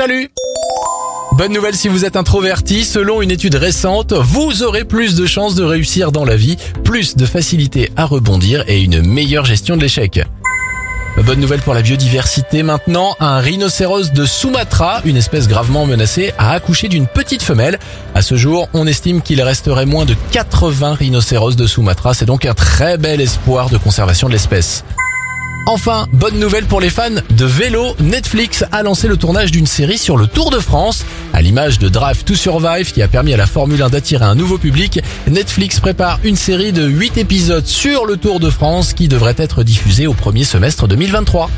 salut Bonne nouvelle si vous êtes introverti, selon une étude récente, vous aurez plus de chances de réussir dans la vie, plus de facilité à rebondir et une meilleure gestion de l'échec. Bonne nouvelle pour la biodiversité maintenant, un rhinocéros de Sumatra, une espèce gravement menacée, a accouché d'une petite femelle. À ce jour, on estime qu'il resterait moins de 80 rhinocéros de Sumatra, c'est donc un très bel espoir de conservation de l'espèce. Enfin, bonne nouvelle pour les fans de vélo, Netflix a lancé le tournage d'une série sur le Tour de France. À l'image de Drive to Survive qui a permis à la Formule 1 d'attirer un nouveau public, Netflix prépare une série de 8 épisodes sur le Tour de France qui devrait être diffusée au premier semestre 2023.